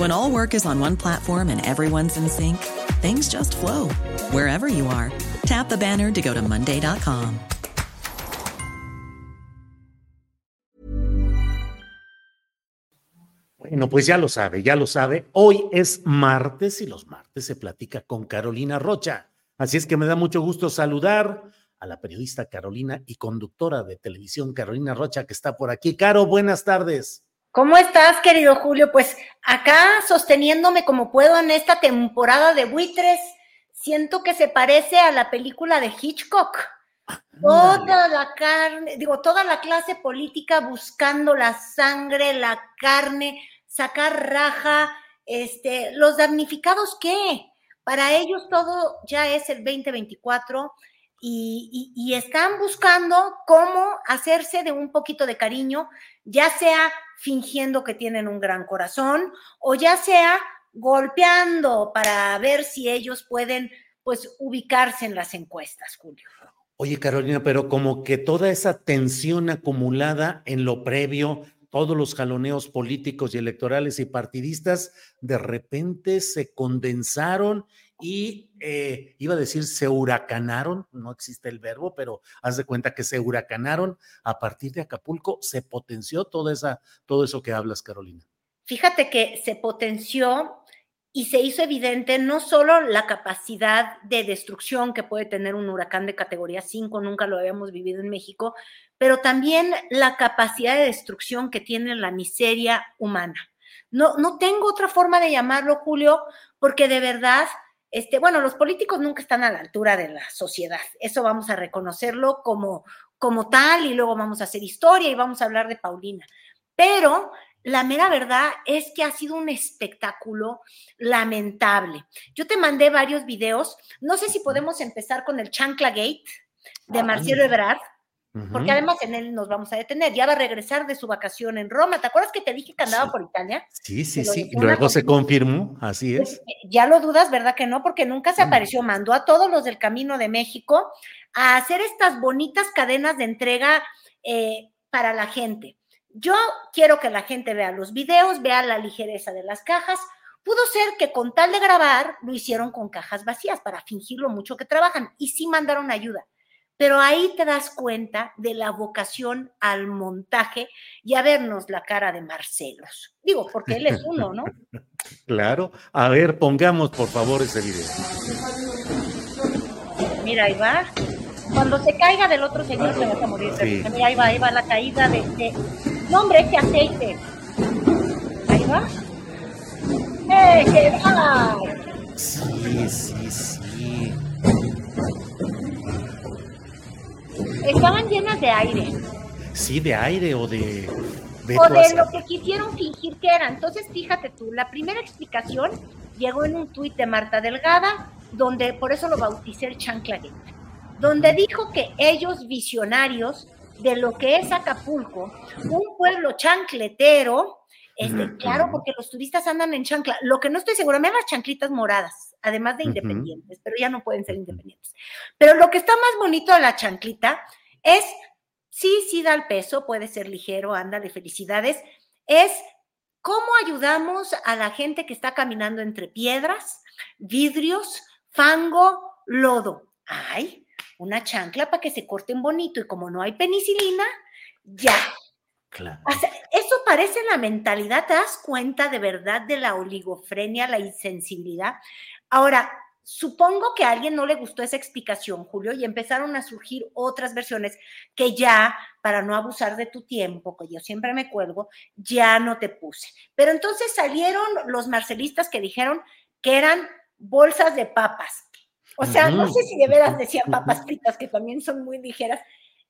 When all work is on one platform and everyone's in sync, things just flow wherever you are. Tap the banner to go to Monday.com. Bueno, pues ya lo sabe, ya lo sabe. Hoy es martes y los martes se platica con Carolina Rocha. Así es que me da mucho gusto saludar a la periodista Carolina y conductora de televisión Carolina Rocha que está por aquí. Caro, buenas tardes. ¿Cómo estás, querido Julio? Pues acá sosteniéndome como puedo en esta temporada de buitres, siento que se parece a la película de Hitchcock. Toda la carne, digo, toda la clase política buscando la sangre, la carne, sacar raja, este, los damnificados, ¿qué? Para ellos todo ya es el 2024 y, están buscando cómo hacerse de un poquito de cariño, ya sea fingiendo que tienen un gran corazón o ya sea golpeando para ver si ellos pueden pues ubicarse en las encuestas, Julio. Oye, Carolina, pero como que toda esa tensión acumulada en lo previo, todos los jaloneos políticos y electorales y partidistas, de repente se condensaron y eh, iba a decir se huracanaron, no existe el verbo, pero haz de cuenta que se huracanaron a partir de Acapulco, se potenció toda esa, todo eso que hablas, Carolina. Fíjate que se potenció y se hizo evidente no solo la capacidad de destrucción que puede tener un huracán de categoría 5, nunca lo habíamos vivido en México, pero también la capacidad de destrucción que tiene la miseria humana. No, no tengo otra forma de llamarlo, Julio, porque de verdad este, bueno, los políticos nunca están a la altura de la sociedad. Eso vamos a reconocerlo como, como tal y luego vamos a hacer historia y vamos a hablar de Paulina. Pero la mera verdad es que ha sido un espectáculo lamentable. Yo te mandé varios videos. No sé si podemos empezar con el Chancla Gate de Marcelo Ebrard porque además en él nos vamos a detener. Ya va a regresar de su vacación en Roma. ¿Te acuerdas que te dije que andaba por Italia? Sí, sí, sí. Luego se confirmó, así es. Eh, ya lo dudas, ¿verdad que no? Porque nunca se apareció. Mandó a todos los del Camino de México a hacer estas bonitas cadenas de entrega eh, para la gente. Yo quiero que la gente vea los videos, vea la ligereza de las cajas. Pudo ser que con tal de grabar lo hicieron con cajas vacías para fingir lo mucho que trabajan y sí mandaron ayuda pero ahí te das cuenta de la vocación al montaje y a vernos la cara de Marcelos. Digo, porque él es uno, ¿no? Claro. A ver, pongamos por favor ese video. Mira, ahí va. Cuando se caiga del otro señor se va a morir. Mira, ahí va, ahí va la caída de... de... No, hombre, este aceite. Ahí va. ¡Eh, qué va! Sí, sí, sí. Estaban llenas de aire. Sí, de aire o de... o de lo que quisieron fingir que era. Entonces, fíjate tú, la primera explicación llegó en un tuit de Marta Delgada, donde por eso lo bauticé el chanclaguete, donde dijo que ellos visionarios de lo que es Acapulco, un pueblo chancletero, este, claro, porque los turistas andan en chancla. Lo que no estoy segura, me las chanclitas moradas, además de independientes, pero ya no pueden ser independientes. Pero lo que está más bonito de la chanclita es, sí, sí da el peso, puede ser ligero, anda de felicidades, es cómo ayudamos a la gente que está caminando entre piedras, vidrios, fango, lodo. Ay, una chancla para que se corten bonito y como no hay penicilina, ya, Claro. eso parece la mentalidad, ¿te das cuenta de verdad de la oligofrenia, la insensibilidad? Ahora, Supongo que a alguien no le gustó esa explicación, Julio, y empezaron a surgir otras versiones que ya, para no abusar de tu tiempo, que yo siempre me cuelgo, ya no te puse. Pero entonces salieron los marcelistas que dijeron que eran bolsas de papas. O sea, no sé si de veras decían papas fritas, que también son muy ligeras.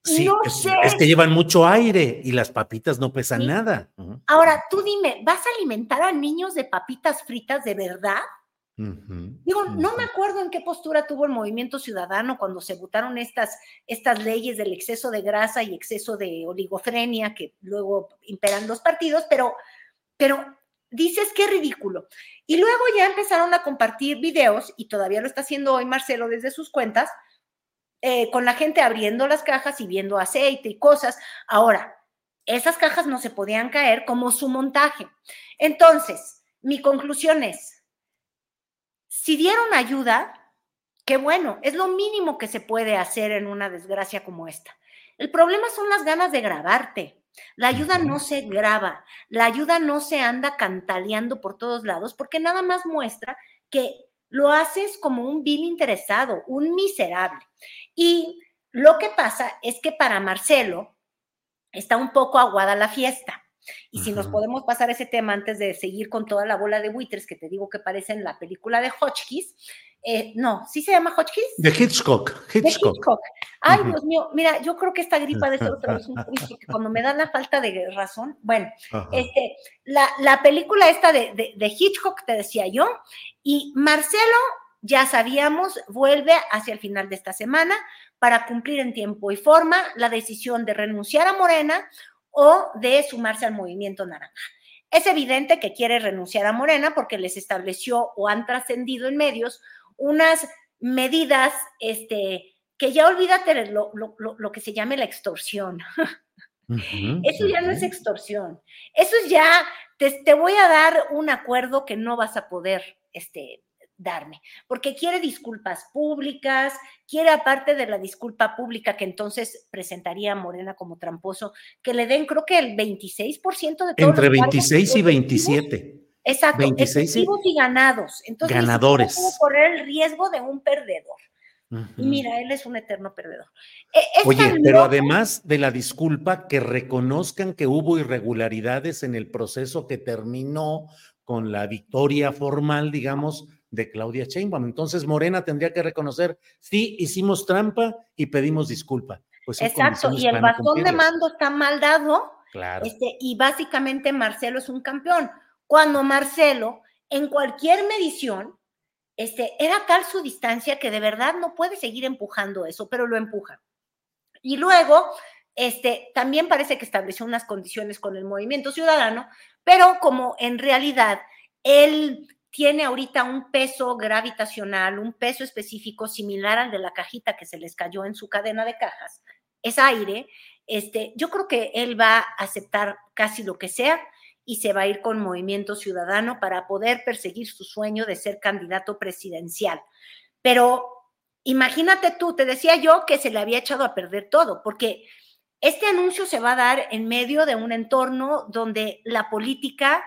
Sí, no es, sé. es, que llevan mucho aire y las papitas no pesan nada. Ahora, tú dime, ¿vas a alimentar a niños de papitas fritas de verdad? Digo, no me acuerdo en qué postura tuvo el movimiento ciudadano cuando se votaron estas, estas leyes del exceso de grasa y exceso de oligofrenia que luego imperan los partidos, pero, pero dices qué ridículo. Y luego ya empezaron a compartir videos, y todavía lo está haciendo hoy Marcelo desde sus cuentas, eh, con la gente abriendo las cajas y viendo aceite y cosas. Ahora, esas cajas no se podían caer como su montaje. Entonces, mi conclusión es, si dieron ayuda, qué bueno, es lo mínimo que se puede hacer en una desgracia como esta. El problema son las ganas de grabarte. La ayuda no se graba, la ayuda no se anda cantaleando por todos lados porque nada más muestra que lo haces como un vil interesado, un miserable. Y lo que pasa es que para Marcelo está un poco aguada la fiesta. Y si nos podemos pasar ese tema antes de seguir con toda la bola de buitres que te digo que parece en la película de Hotchkiss, eh, no, ¿sí se llama Hotchkiss? De Hitchcock. Hitchcock. Hitchcock. Ay, Dios mío, mira, yo creo que esta gripa de ser otra vez un juicio, que cuando me dan la falta de razón, bueno, este, la, la, película esta de, de, de Hitchcock, te decía yo, y Marcelo, ya sabíamos, vuelve hacia el final de esta semana para cumplir en tiempo y forma la decisión de renunciar a Morena o de sumarse al movimiento naranja. Es evidente que quiere renunciar a Morena porque les estableció o han trascendido en medios unas medidas este, que ya olvídate lo, lo, lo, que se llame la extorsión. Eso ya no es extorsión. Eso es ya, te, te, voy a dar un acuerdo que no vas a poder este, darme, porque quiere disculpas públicas, quiere aparte de la disculpa pública que entonces presentaría Morena como tramposo, que le den creo que el 26% de todos Entre 26 y 27. Exacto, 26 y, y ganados. Entonces, ganadores. No correr el riesgo de un perdedor. Y mira, él es un eterno perdedor. E, Oye, pero además de la disculpa, que reconozcan que hubo irregularidades en el proceso que terminó con la victoria formal, digamos, de Claudia Sheinbaum. Entonces Morena tendría que reconocer, sí, hicimos trampa y pedimos disculpa. Pues Exacto, y el bastón de mando está mal dado. Claro. Este, y básicamente Marcelo es un campeón. Cuando Marcelo, en cualquier medición, este, era tal su distancia que de verdad no puede seguir empujando eso, pero lo empuja. Y luego, este, también parece que estableció unas condiciones con el movimiento ciudadano, pero como en realidad él tiene ahorita un peso gravitacional, un peso específico similar al de la cajita que se les cayó en su cadena de cajas, es aire, este, yo creo que él va a aceptar casi lo que sea y se va a ir con Movimiento Ciudadano para poder perseguir su sueño de ser candidato presidencial. Pero imagínate tú, te decía yo que se le había echado a perder todo, porque este anuncio se va a dar en medio de un entorno donde la política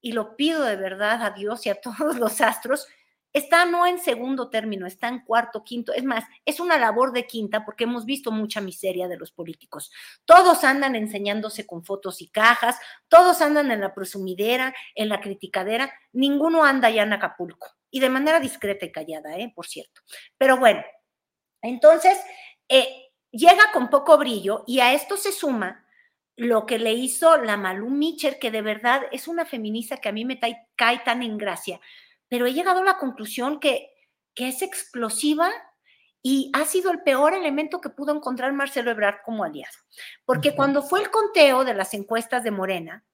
y lo pido de verdad a Dios y a todos los astros, está no en segundo término, está en cuarto, quinto. Es más, es una labor de quinta porque hemos visto mucha miseria de los políticos. Todos andan enseñándose con fotos y cajas, todos andan en la presumidera, en la criticadera, ninguno anda ya en Acapulco. Y de manera discreta y callada, ¿eh? por cierto. Pero bueno, entonces eh, llega con poco brillo y a esto se suma lo que le hizo la Malú Mitcher, que de verdad es una feminista que a mí me cae tan en gracia, pero he llegado a la conclusión que, que es explosiva y ha sido el peor elemento que pudo encontrar Marcelo Ebrard como aliado. Porque cuando fue el conteo de las encuestas de Morena,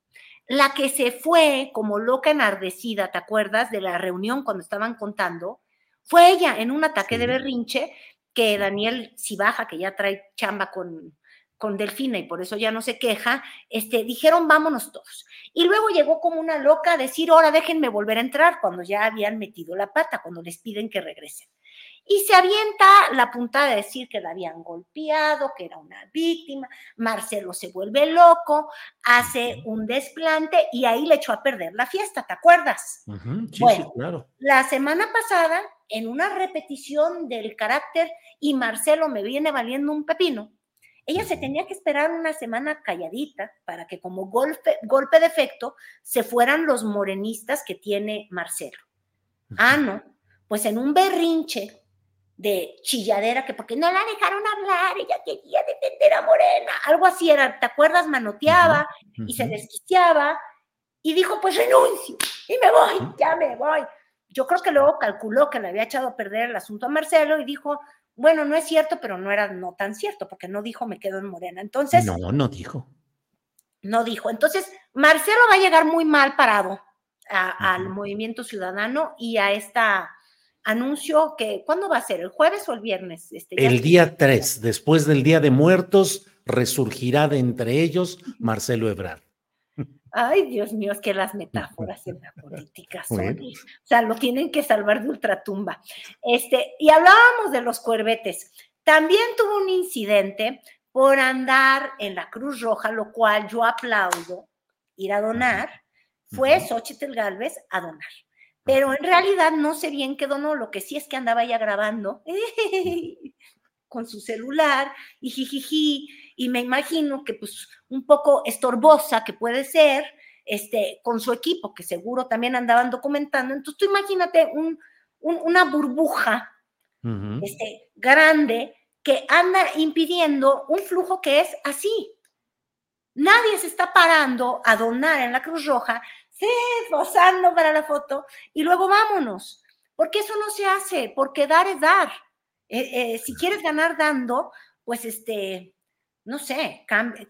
la que se fue como loca enardecida, ¿te acuerdas de la reunión cuando estaban contando? Fue ella en un ataque de berrinche que Daniel Cibaja, que ya trae chamba con, con Delfina y por eso ya no se queja, este, dijeron vámonos todos. Y luego llegó como una loca a decir, ahora déjenme volver a entrar, cuando ya habían metido la pata, cuando les piden que regresen. y se avienta la puntada de decir que la habían golpeado, que era una víctima. Marcelo se vuelve loco, hace un desplante y ahí le echó a perder la fiesta, ¿te acuerdas? sí, sí, claro. La semana pasada, en una repetición del carácter y Marcelo me viene valiendo un pepino, ella se tenía que esperar una semana calladita para que como golpe, golpe de efecto se fueran los morenistas que tiene Marcelo. Ah, no, pues en un berrinche de chilladera, que porque no la dejaron hablar, ella quería defender a Morena, algo así era, ¿te acuerdas? Manoteaba y se desquiciaba y dijo, pues renuncio y me voy, ya me voy. Yo creo que luego calculó que le había echado a perder el asunto a Marcelo y dijo, bueno, no es cierto, pero no era no tan cierto, porque no dijo me quedo en Morena. Entonces. No, no dijo. No dijo. Entonces, Marcelo va a llegar muy mal parado al movimiento ciudadano y a esta anuncio que, ¿cuándo va a ser? ¿El jueves o el viernes? Este, el día 3, después del Día de Muertos, resurgirá de entre ellos Marcelo Ebrard. Ay, Dios mío, es que las metáforas en la política son, o sea, lo tienen que salvar de ultratumba. Este, y hablábamos de los cuervetes. También tuvo un incidente por andar en la Cruz Roja, lo cual yo aplaudo, ir a donar. Fue Xochitl Galvez a donar pero en realidad no sé bien qué donó, lo que sí es que andaba ya grabando con su celular y jijiji, y me imagino que pues un poco estorbosa que puede ser, este, con su equipo, que seguro también andaban documentando. Entonces tú imagínate una burbuja este, grande que anda impidiendo un flujo que es así. Nadie se está parando a donar en la Cruz Roja sí, posando para la foto y luego vámonos. Porque eso no se hace, porque dar es dar. Eh, eh, si quieres ganar dando, pues este, no sé, cambia,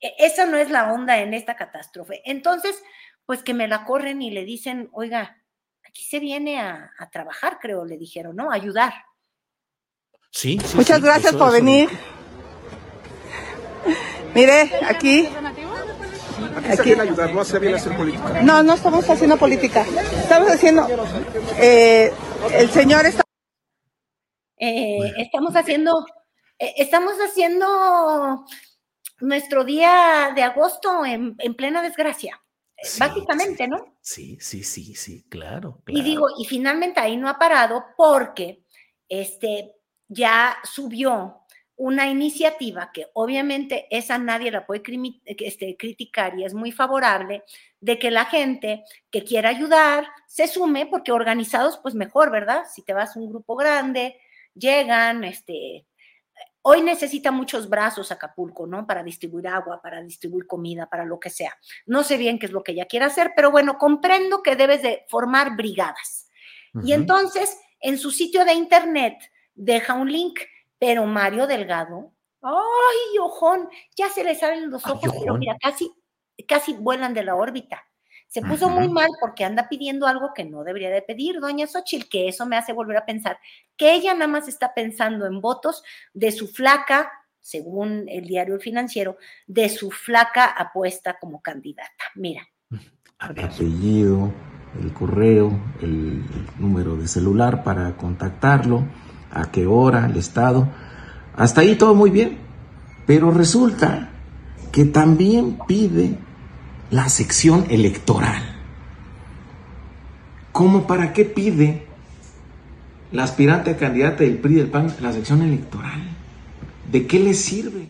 e, esa no es la onda en esta catástrofe. Entonces, pues que me la corren y le dicen, oiga, aquí se viene a, trabajar, creo, le dijeron, ¿no? A ayudar. Sí. Muchas gracias por venir. Mire, aquí Aquí se ayudar, no hacer bien hacer política. No, no estamos haciendo política. Estamos haciendo. Eh, el señor está. Eh, estamos haciendo. Eh, estamos haciendo nuestro día de agosto en, plena desgracia. básicamente, ¿no? Sí, sí, sí, sí, claro, Y digo, y finalmente ahí no ha parado porque este ya subió una iniciativa que obviamente esa nadie la puede este, criticar y es muy favorable, de que la gente que quiera ayudar se sume, porque organizados pues mejor, ¿verdad? Si te vas a un grupo grande, llegan, este, hoy necesita muchos brazos Acapulco, ¿no? Para distribuir agua, para distribuir comida, para lo que sea. No sé bien qué es lo que ella quiere hacer, pero bueno, comprendo que debes de formar brigadas. Y entonces, en su sitio de internet, deja un link pero Mario Delgado, ay, ojón, ya se le salen los ojos, pero mira, casi, casi vuelan de la órbita. Se puso muy mal porque anda pidiendo algo que no debería de pedir, doña Xochitl, que eso me hace volver a pensar que ella nada más está pensando en votos de su flaca, según el diario Financiero, de su flaca apuesta como candidata. Mira. Apellido, el correo, el número de celular para contactarlo a qué hora, el estado. Hasta ahí todo muy bien. Pero resulta que también pide la sección electoral. ¿Cómo para qué pide la aspirante a candidata del PRI del PAN la sección electoral? ¿De qué le sirve?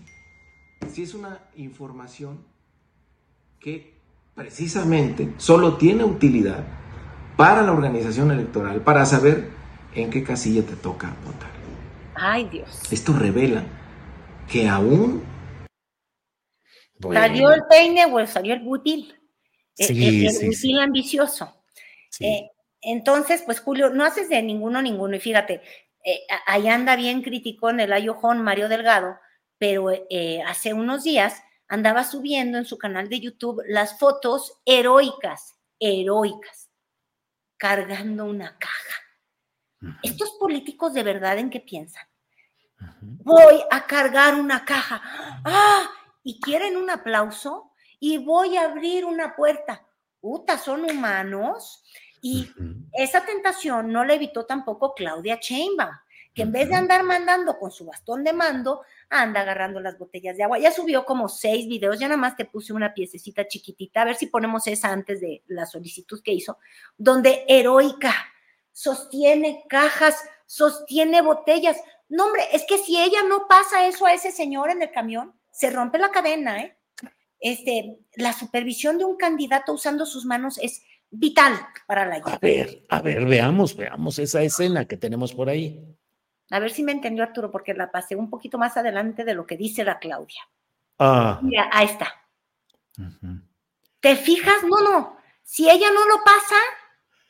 Si es una información que precisamente solo tiene utilidad para la organización electoral, para saber en qué casilla te toca votar. Ay, Dios. Esto revela que aún... Salió el peine o salió el butil. Sí, el, butil ambicioso. Eh, entonces, pues Julio, no haces de ninguno ninguno. Y fíjate, eh, ahí anda bien criticón el ayojón Mario Delgado, pero eh, hace unos días andaba subiendo en su canal de YouTube las fotos heroicas, heroicas, cargando una caja estos políticos de verdad en qué piensan. Voy a cargar una caja. ¡Ah! Y quieren un aplauso y voy a abrir una puerta. Uta, son humanos. Y esa tentación no la evitó tampoco Claudia Sheinbaum, que en vez de andar mandando con su bastón de mando, anda agarrando las botellas de agua. Ya subió como seis videos, ya nada más te puse una piececita chiquitita, a ver si ponemos esa antes de la solicitud que hizo, donde heroica sostiene cajas, sostiene botellas. No, hombre, es que si ella no pasa eso a ese señor en el camión, se rompe la cadena, ¿eh? Este, la supervisión de un candidato usando sus manos es vital para la A ver, a ver, veamos, veamos esa escena que tenemos por ahí. A ver si me entendió Arturo, porque la pasé un poquito más adelante de lo que dice la Claudia. Ah. Mira, ahí está. ¿Te fijas? No, no. Si ella no lo pasa,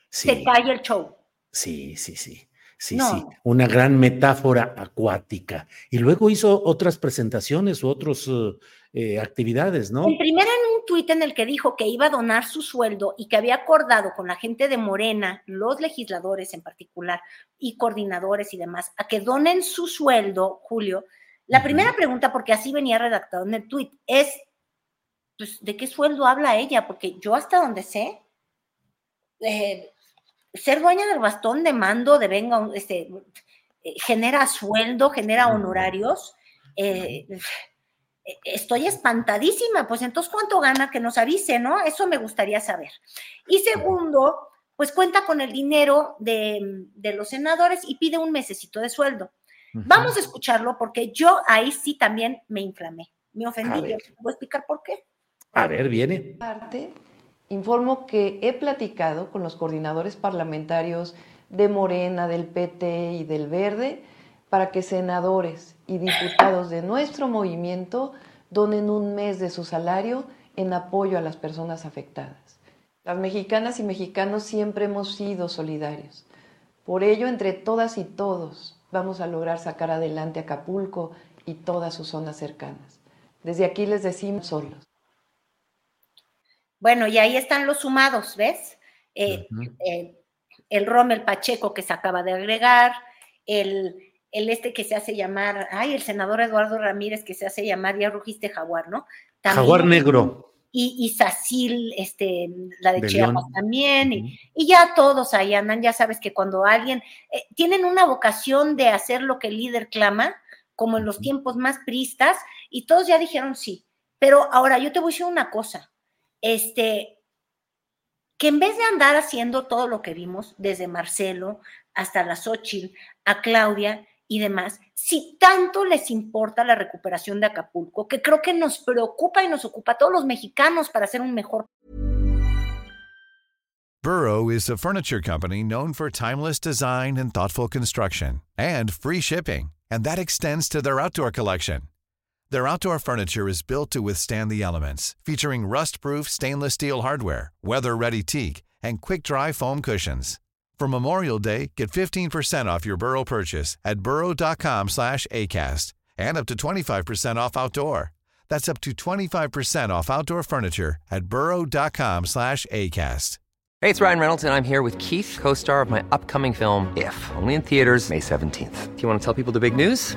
se cae el show. Sí, sí, sí. Sí, sí, una gran metáfora acuática. Y luego hizo otras presentaciones u otras uh, eh, actividades, ¿no? En primera en un tuit en el que dijo que iba a donar su sueldo y que había acordado con la gente de Morena, los legisladores en particular, y coordinadores y demás, a que donen su sueldo, Julio. La primera pregunta, porque así venía redactado en el tuit, es, pues, ¿de qué sueldo habla ella? Porque yo hasta donde sé, eh, ser dueña del bastón de mando de venga, este, eh, genera sueldo, genera honorarios. Eh, estoy espantadísima, pues entonces cuánto gana que nos avise, ¿no? Eso me gustaría saber. Y segundo, pues cuenta con el dinero de, los senadores y pide un mesecito de sueldo. Vamos a escucharlo porque yo ahí sí también me inflamé, me ofendí. ¿Voy a explicar por qué? A ver, viene. Informo que he platicado con los coordinadores parlamentarios de Morena, del PT y del Verde para que senadores y diputados de nuestro movimiento donen un mes de su salario en apoyo a las personas afectadas. Las mexicanas y mexicanos siempre hemos sido solidarios. Por ello, entre todas y todos, vamos a lograr sacar adelante Acapulco y todas sus zonas cercanas. Desde aquí les decimos solos. Bueno, y ahí están los sumados, ¿ves? Eh, eh, el Rommel Pacheco que se acaba de agregar, el, el, este que se hace llamar, ay, el senador Eduardo Ramírez que se hace llamar, ya rugiste jaguar, ¿no? jaguar negro. Y, y Sacil, este, la de, Chiapas también, y, ya todos ahí andan, ya sabes que cuando alguien, eh, tienen una vocación de hacer lo que el líder clama, como en los tiempos más pristas, y todos ya dijeron sí. Pero ahora yo te voy a decir una cosa, este, que en vez de andar haciendo todo lo que vimos, desde Marcelo hasta la Xochitl, a Claudia y demás, si tanto les importa la recuperación de Acapulco, que creo que nos preocupa y nos ocupa a todos los mexicanos para hacer un mejor. Burrow is a furniture company known for timeless design and thoughtful construction, and free shipping, and that extends to their outdoor collection. Their outdoor furniture is built to withstand the elements, featuring rust-proof stainless steel hardware, weather-ready teak, and quick-dry foam cushions. For Memorial Day, get 15% off your Burrow purchase at burrow.com slash ACAST and up to 25% off outdoor. That's up to 25% off outdoor furniture at burrow.com slash ACAST. Hey, it's Ryan Reynolds, and I'm here with Keith, co-star of my upcoming film, If, only in theaters May 17th. Do you want to tell people the big news?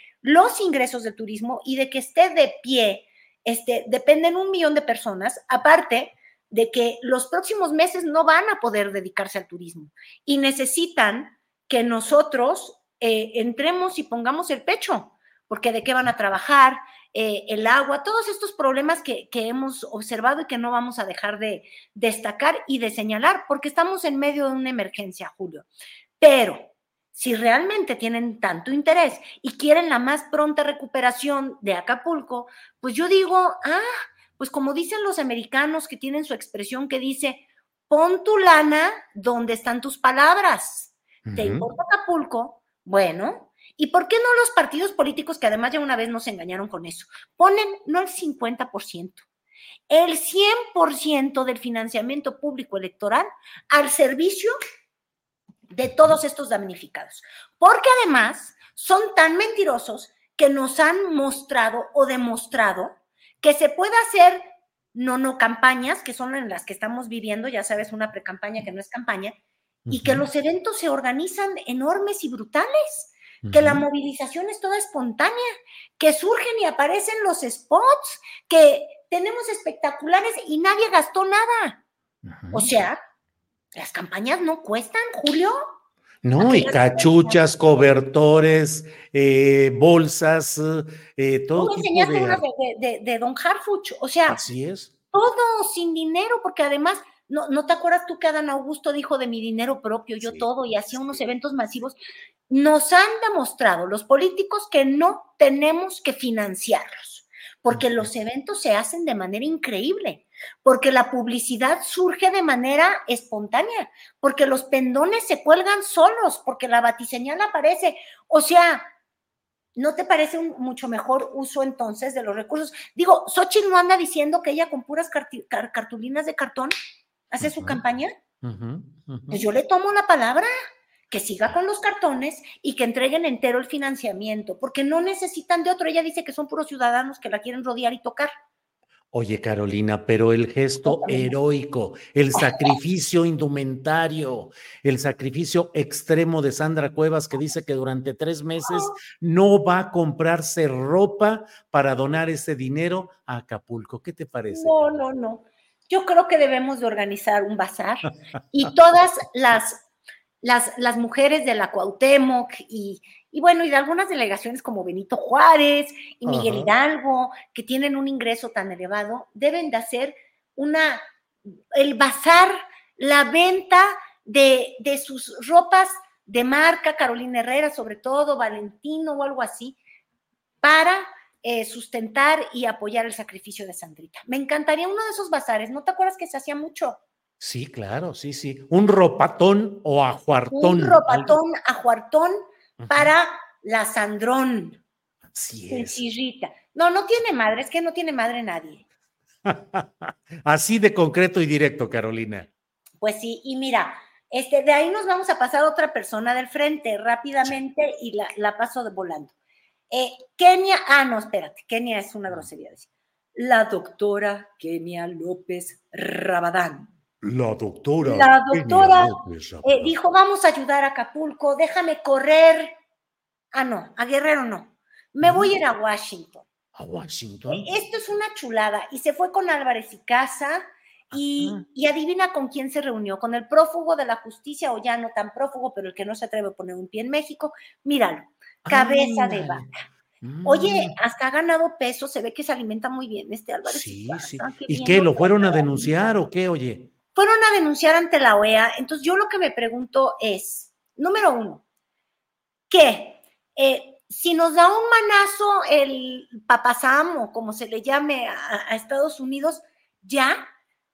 los ingresos de turismo y de que esté de pie, este, dependen un millón de personas, aparte de que los próximos meses no van a poder dedicarse al turismo y necesitan que nosotros eh, entremos y pongamos el pecho, porque de qué van a trabajar, eh, el agua, todos estos problemas que, hemos observado y que no vamos a dejar de destacar y de señalar, porque estamos en medio de una emergencia, Julio. Pero si realmente tienen tanto interés y quieren la más pronta recuperación de Acapulco, pues yo digo, ah, pues como dicen los americanos que tienen su expresión que dice, pon tu lana donde están tus palabras. ¿Te importa Acapulco? Bueno, ¿y por qué no los partidos políticos que además ya una vez nos engañaron con eso? Ponen no el 50%, el 100% del financiamiento público electoral al servicio de todos estos damnificados. Porque además son tan mentirosos que nos han mostrado o demostrado que se puede hacer no no campañas, que son en las que estamos viviendo, ya sabes, una precampaña que no es campaña, y que los eventos se organizan enormes y brutales, que la movilización es toda espontánea, que surgen y aparecen los spots, que tenemos espectaculares y nadie gastó nada. O sea, las campañas no cuestan, Julio. No, y cachuchas, cobertores, eh, bolsas, eh, todo. Tú enseñaste de... de, de, Don Harfuch, o sea. Así es. Todo sin dinero, porque además, no, ¿no te acuerdas tú que Adán Augusto dijo de mi dinero propio, yo todo, y hacía unos eventos masivos? Nos han demostrado los políticos que no tenemos que financiarlos, porque los eventos se hacen de manera increíble porque la publicidad surge de manera espontánea, porque los pendones se cuelgan solos, porque la batiseñal aparece. O sea, ¿no te parece un mucho mejor uso entonces de los recursos? Digo, Xochitl no anda diciendo que ella con puras cartulinas de cartón hace su campaña. Pues yo le tomo la palabra que siga con los cartones y que entreguen entero el financiamiento, porque no necesitan de otro. Ella dice que son puros ciudadanos que la quieren rodear y tocar. Oye, Carolina, pero el gesto heroico, el sacrificio indumentario, el sacrificio extremo de Sandra Cuevas, que dice que durante tres meses no va a comprarse ropa para donar ese dinero a Acapulco. ¿Qué te parece? No, no, no. Yo creo que debemos de organizar un bazar y todas las, las, las mujeres de la Cuauhtémoc y, y bueno, y de algunas delegaciones como Benito Juárez y Miguel Hidalgo, que tienen un ingreso tan elevado, deben de hacer una, el bazar, la venta de, de sus ropas de marca, Carolina Herrera sobre todo, Valentino o algo así, para eh, sustentar y apoyar el sacrificio de Sandrita. Me encantaría uno de esos bazares, ¿no te acuerdas que se hacía mucho? Sí, claro, sí, sí. Un ropatón o ajuartón. Un ropatón, ajuartón para la Sandrón. Así es. No, no tiene madre, es que no tiene madre nadie. Así de concreto y directo, Carolina. Pues sí, y mira, este, de ahí nos vamos a pasar a otra persona del frente rápidamente y la, la paso de volando. Eh, Kenia, ah, no, espérate, Kenia es una grosería. La doctora Kenia López Rabadán la doctora. La doctora eh, dijo, vamos a ayudar a Acapulco, déjame correr. Ah, no, a Guerrero no. Me voy a ir a Washington. ¿A Washington? E, esto es una chulada. Y se fue con Álvarez y Casa. Y, y, adivina con quién se reunió, con el prófugo de la justicia, o ya no tan prófugo, pero el que no se atreve a poner un pie en México. Míralo, cabeza de vaca. Oye, mm. hasta ha ganado peso, se ve que se alimenta muy bien este Álvarez. Sí, sí. ¿Y qué? ¿Lo fueron a denunciar o qué? Oye fueron a denunciar ante la OEA. Entonces yo lo que me pregunto es, número uno, que eh, si nos da un manazo el papasamo, como se le llame a, a Estados Unidos, ya,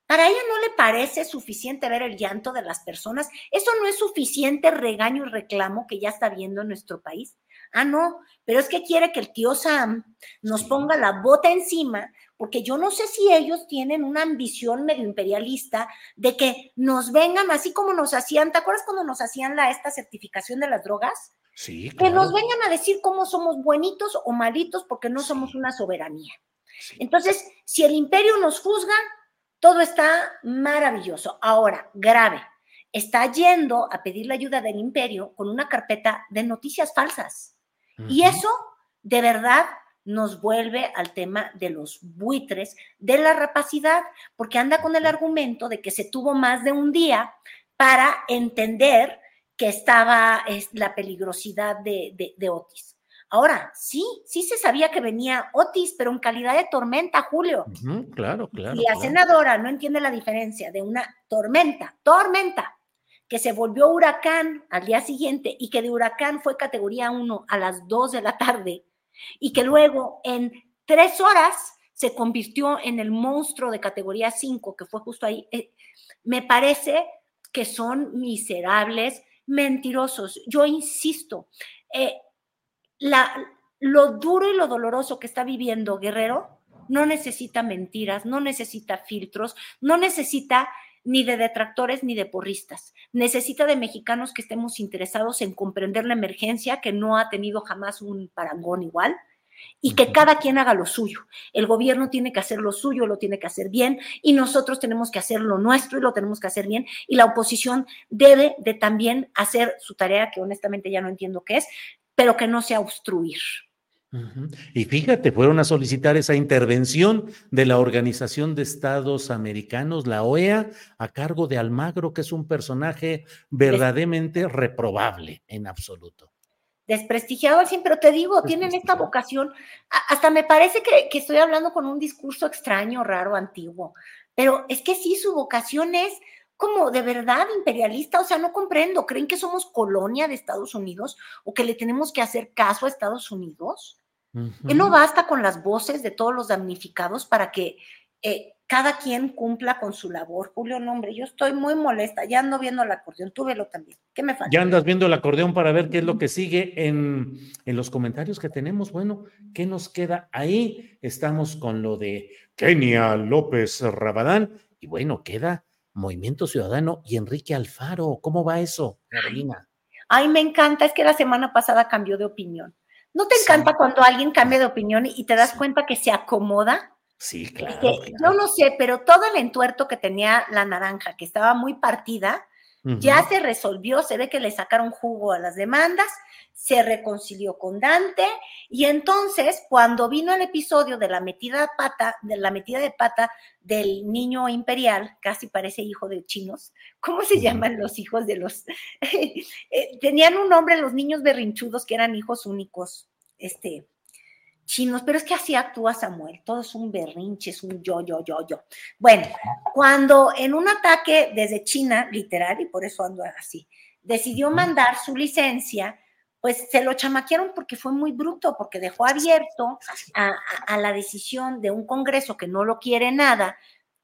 para ella no le parece suficiente ver el llanto de las personas. Eso no es suficiente regaño y reclamo que ya está viendo en nuestro país. Ah, no, pero es que quiere que el tío Sam nos ponga la bota encima porque yo no sé si ellos tienen una ambición medio imperialista de que nos vengan así como nos hacían, ¿te acuerdas cuando nos hacían la, esta certificación de las drogas? Sí. Que nos vengan a decir cómo somos buenitos o malitos porque no somos una soberanía. Entonces, si el imperio nos juzga, todo está maravilloso. Ahora, grave, está yendo a pedir la ayuda del imperio con una carpeta de noticias falsas. Y eso, de verdad, nos vuelve al tema de los buitres, de la rapacidad, porque anda con el argumento de que se tuvo más de un día para entender que estaba es, la peligrosidad de, de, Otis. Ahora, sí, sí se sabía que venía Otis, pero en calidad de tormenta, Julio. claro, claro. Y la senadora no entiende la diferencia de una tormenta, tormenta, que se volvió huracán al día siguiente y que de huracán fue categoría 1 a las 2 de la tarde y que luego en tres horas se convirtió en el monstruo de categoría 5, que fue justo ahí. Eh, me parece que son miserables, mentirosos. Yo insisto, eh, la, lo duro y lo doloroso que está viviendo Guerrero no necesita mentiras, no necesita filtros, no necesita ni de detractores ni de porristas. Necesita de mexicanos que estemos interesados en comprender la emergencia que no ha tenido jamás un parangón igual y que cada quien haga lo suyo. El gobierno tiene que hacer lo suyo, lo tiene que hacer bien y nosotros tenemos que hacer lo nuestro y lo tenemos que hacer bien y la oposición debe de también hacer su tarea que honestamente ya no entiendo qué es, pero que no sea obstruir. Y fíjate, fueron a solicitar esa intervención de la Organización de Estados Americanos, la OEA, a cargo de Almagro, que es un personaje verdaderamente reprobable en absoluto. Desprestigiado al pero te digo, tienen esta vocación. Hasta me parece que, que estoy hablando con un discurso extraño, raro, antiguo, pero es que sí, su vocación es como de verdad imperialista, o sea, no comprendo, ¿creen que somos colonia de Estados Unidos o que le tenemos que hacer caso a Estados Unidos? Que no basta con las voces de todos los damnificados para que eh, cada quien cumpla con su labor. Julio, no, hombre, yo estoy muy molesta, ya ando viendo el acordeón, tú velo también. ¿Qué me falta? Ya andas viendo el acordeón para ver qué es lo que sigue en, en los comentarios que tenemos. Bueno, ¿qué nos queda ahí? Estamos con lo de Kenia López Rabadán y bueno, queda Movimiento Ciudadano y Enrique Alfaro. ¿Cómo va eso, Carolina? Ay, me encanta, es que la semana pasada cambió de opinión. ¿No te encanta cuando alguien cambia de opinión y te das cuenta que se acomoda? Sí, claro, Yo no sé, pero todo el entuerto que tenía la naranja, que estaba muy partida, ya se resolvió, se ve que le sacaron jugo a las demandas, se reconcilió con Dante y entonces cuando vino el episodio de la metida de pata, de la metida de pata del niño imperial, casi parece hijo de chinos, ¿cómo se llaman los hijos de los? Eh, tenían un nombre los niños berrinchudos que eran hijos únicos, este, chinos, pero es que así actúa Samuel, todo es un berrinche, es un yo, yo, yo, yo. Bueno, cuando en un ataque desde China, literal, y por eso ando así, decidió mandar su licencia, pues se lo chamaquearon porque fue muy bruto, porque dejó abierto a, a, la decisión de un Congreso que no lo quiere nada,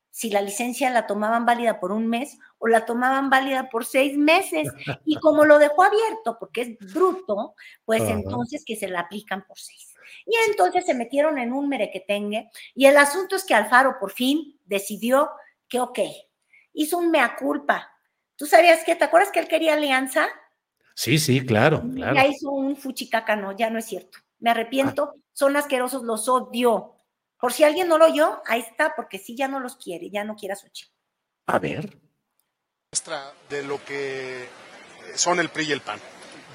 si la licencia la tomaban válida por un mes o la tomaban válida por seis meses. Y como lo dejó abierto porque es bruto, pues entonces que se la aplican por seis. Y entonces se metieron en un merequetengue y el asunto es que Alfaro por fin decidió que, ok, hizo un mea culpa. ¿Tú sabías que, te acuerdas que él quería alianza? Sí, sí, claro, claro. Ya hizo un fuchicaca, no, ya no es cierto. Me arrepiento, son asquerosos, los odio. Por si alguien no lo oyó, ahí está, porque sí ya no los quiere, ya no quiere a Xochitl. A ver. De lo que son el PRI y el PAN.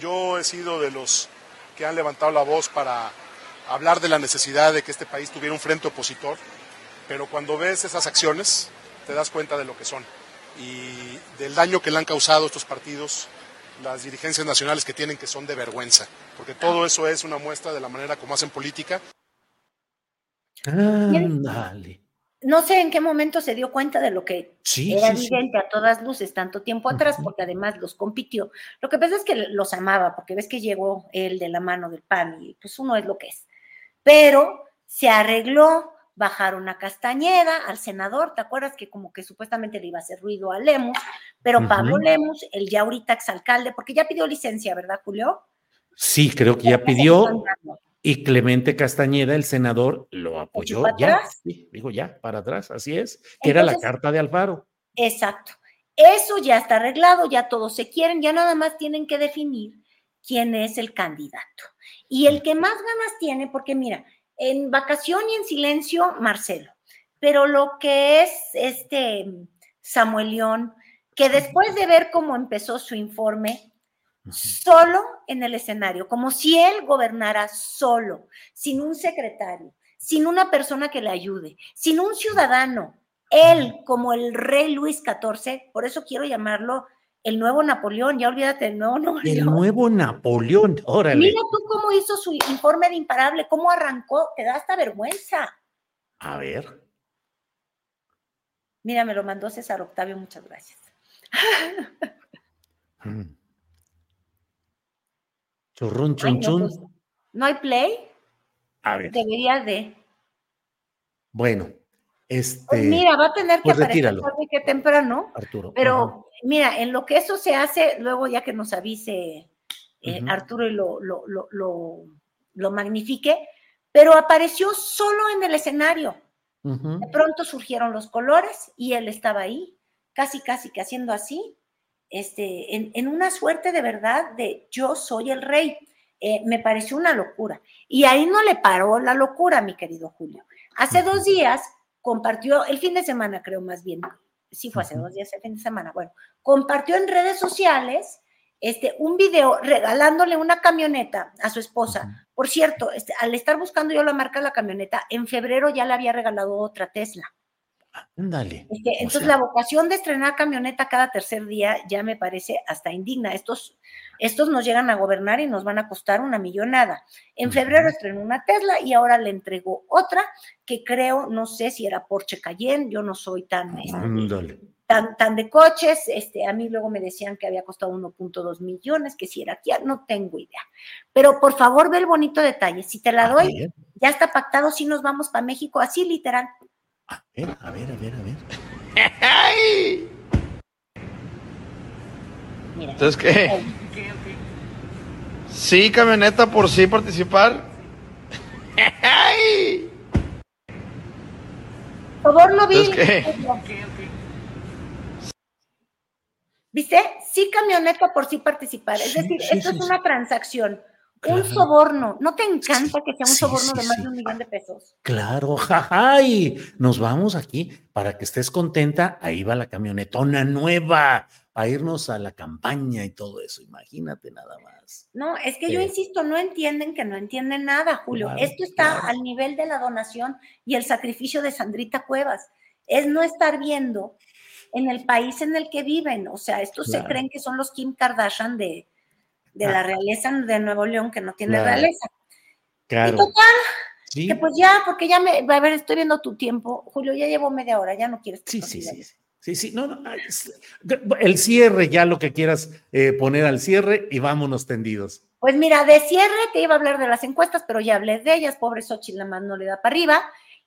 Yo he sido de los que han levantado la voz para hablar de la necesidad de que este país tuviera un frente opositor, pero cuando ves esas acciones te das cuenta de lo que son y del daño que le han causado estos partidos, las dirigencias nacionales que tienen que son de vergüenza, porque todo eso es una muestra de la manera como hacen política. Dale. No sé en qué momento se dio cuenta de lo que era evidente a todas luces tanto tiempo atrás, porque además los compitió. Lo que pasa es que los amaba, porque ves que llegó él de la mano del PAN y pues uno es lo que es pero se arregló, bajaron a Castañeda, al senador, ¿te acuerdas que como que supuestamente le iba a hacer ruido a Lemus? Pero Pablo Lemus, el ya ahorita exalcalde, porque ya pidió licencia, ¿verdad, Julio? Sí, creo que ya pidió. Y Clemente Castañeda, el senador, lo apoyó ya. Sí, dijo ya, para atrás, así es, que era la carta de Alfaro. Exacto. Eso ya está arreglado, ya todos se quieren, ya nada más tienen que definir quién es el candidato. Y el que más ganas tiene, porque mira, en vacación y en silencio, Marcelo, pero lo que es este Samuel León, que después de ver cómo empezó su informe, solo en el escenario, como si él gobernara solo, sin un secretario, sin una persona que le ayude, sin un ciudadano, él como el rey Luis XIV, por eso quiero llamarlo el nuevo Napoleón, ya olvídate del nuevo Napoleón. El nuevo Napoleón, órale. Mira tú cómo hizo su informe de imparable, cómo arrancó, te da hasta vergüenza. A ver. Mira, me lo mandó César Octavio, muchas gracias. Mm. Churrun, chun, chun. Pues, no, hay play? A ver. Debería de. Bueno, este. Pues mira, va a tener que pues aparecer que temprano. Arturo. Pero mira, en lo que eso se hace, luego ya que nos avise eh, Arturo y lo, lo, lo, lo, magnifique, pero apareció solo en el escenario. De pronto surgieron los colores y él estaba ahí, casi, casi que haciendo así, este, en, una suerte de verdad de yo soy el rey. Eh, me pareció una locura. Y ahí no le paró la locura, mi querido Julio. Hace dos días compartió, el fin de semana creo más bien, sí fue hace dos días el fin de semana, bueno, compartió en redes sociales este, un video regalándole una camioneta a su esposa. Por cierto, este, al estar buscando yo la marca de la camioneta, en febrero ya le había regalado otra Tesla. Este, entonces, la vocación de estrenar camioneta cada tercer día ya me parece hasta indigna. Estos, estos nos llegan a gobernar y nos van a costar una millonada. En febrero estrenó una Tesla y ahora le entregó otra que creo, no sé si era Porsche Cayenne, yo no soy tan, este, tan, tan, de coches. Este, a mí luego me decían que había costado 1.2 millones, que si era aquí, no tengo idea. Pero por favor, ve el bonito detalle. Si te la doy, ya está pactado, si nos vamos para México, así literal. A ver, a ver, a ver, a ver. Entonces, ¿qué? Sí, camioneta por sí participar. favor, no vi. ¿Viste? Sí, camioneta por sí participar. Es decir, esto es una transacción. Un soborno. ¿No te encanta que sea un soborno de más de un millón de pesos? Claro, jajay. Nos vamos aquí para que estés contenta. Ahí va la camionetona nueva a irnos a la campaña y todo eso. Imagínate nada más. No, es que yo insisto, no entienden que no entienden nada, Julio. Esto está al nivel de la donación y el sacrificio de Sandrita Cuevas. Es no estar viendo en el país en el que viven. O sea, estos se creen que son los Kim Kardashian de, de la realeza de Nuevo León que no tiene realeza. Claro. Y total, que pues ya, porque ya me, a ver, estoy viendo tu tiempo, Julio, ya llevo media hora, ya no quieres. Sí, sí, sí, sí, sí, no, no, el cierre, ya lo que quieras eh, poner al cierre y vámonos tendidos. Pues mira, de cierre te iba a hablar de las encuestas, pero ya hablé de ellas, pobre Xochitl, la más no le da para arriba.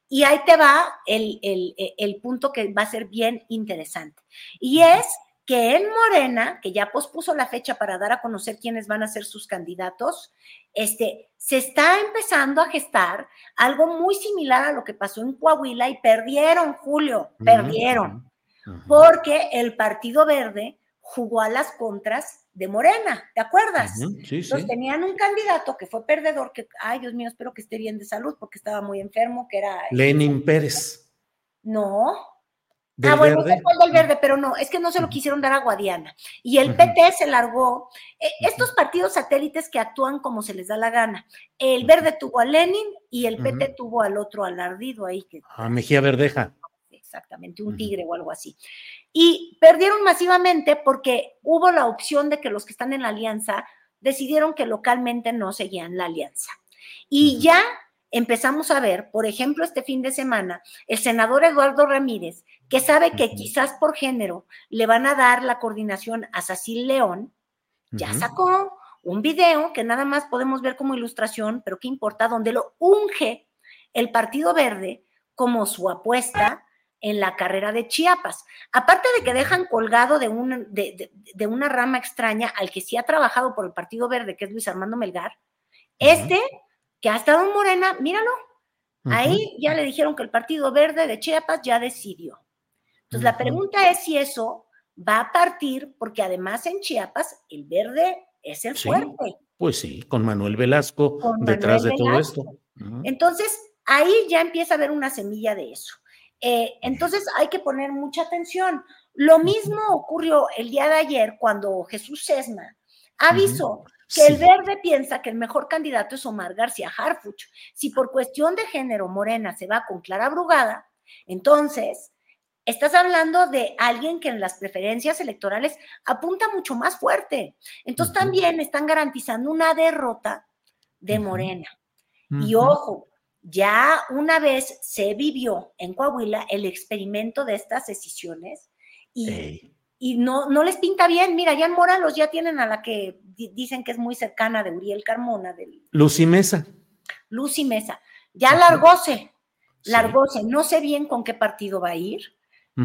Y ahí te va el, el, el punto que va a ser bien interesante. Y es que en Morena, que ya pospuso la fecha para dar a conocer quiénes van a ser sus candidatos, este, se está empezando a gestar algo muy similar a lo que pasó en Coahuila y perdieron, Julio, perdieron, porque el Partido Verde jugó a las contras de Morena, ¿te acuerdas? sí, Entonces tenían un candidato que fue perdedor, que, ay Dios mío, espero que esté bien de salud porque estaba muy enfermo, que era... Lenin Pérez. No, ah, bueno, verde? fue del verde, pero no, es que no se lo quisieron dar a Guadiana. Y el PT se largó. E, estos partidos satélites que actúan como se les da la gana. El verde tuvo a Lenin y el PT tuvo al otro alardido ahí. Que, a Mejía Verdeja. Exactamente, un tigre o algo así. Y perdieron masivamente porque hubo la opción de que los que están en la alianza decidieron que localmente no seguían la alianza. Y ya empezamos a ver, por ejemplo, este fin de semana, el senador Eduardo Ramírez, que sabe que quizás por género le van a dar la coordinación a Sacil León, ya sacó un video que nada más podemos ver como ilustración, pero qué importa, donde lo unge el Partido Verde como su apuesta en la carrera de Chiapas. Aparte de que dejan colgado de, un, de, una rama extraña al que sí ha trabajado por el Partido Verde, que es Luis Armando Melgar, este que ha estado en Morena, míralo, ahí ya le dijeron que el Partido Verde de Chiapas ya decidió. Entonces, la pregunta es si eso va a partir, porque además en Chiapas el verde es el fuerte. Pues sí, con Manuel Velasco detrás de todo esto. Entonces, ahí ya empieza a haber una semilla de eso. Eh, entonces, hay que poner mucha atención. Lo mismo ocurrió el día de ayer cuando Jesús Sesma avisó que el verde piensa que el mejor candidato es Omar García Harfuch. Si por cuestión de género Morena se va con Clara Brugada, entonces estás hablando de alguien que en las preferencias electorales apunta mucho más fuerte. Entonces también están garantizando una derrota de Morena. Y ojo, ya una vez se vivió en Coahuila el experimento de estas decisiones y y no, no les pinta bien. Mira, ya en Moralos ya tienen a la que dicen que es muy cercana de Uriel Carmona. Del... Lucy Mesa. Lucy Mesa. Ya largóse, largóse. No sé bien con qué partido va a ir,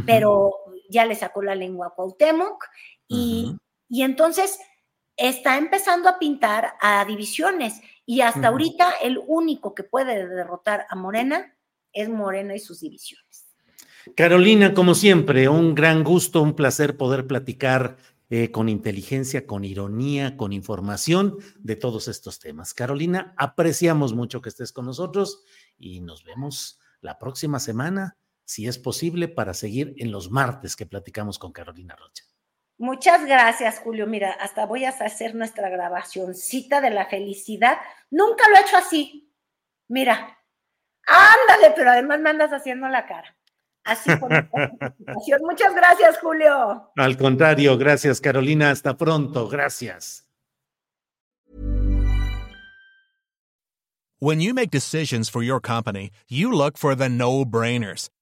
pero ya le sacó la lengua a Cuauhtémoc. Y, y entonces, está empezando a pintar a divisiones y hasta ahorita el único que puede derrotar a Morena es Morena y sus divisiones. Carolina, como siempre, un gran gusto, un placer poder platicar eh, con inteligencia, con ironía, con información de todos estos temas. Carolina, apreciamos mucho que estés con nosotros y nos vemos la próxima semana, si es posible, para seguir en los martes que platicamos con Carolina Rocha. Muchas gracias, Julio. Mira, hasta voy a hacer nuestra grabacióncita de la felicidad. Nunca lo he hecho así. Mira, ándale, pero además me andas haciendo la cara. Así por Muchas gracias, Julio. Al contrario, gracias, Carolina. Hasta pronto. Gracias. When you make decisions for your company, you look for the no-brainers.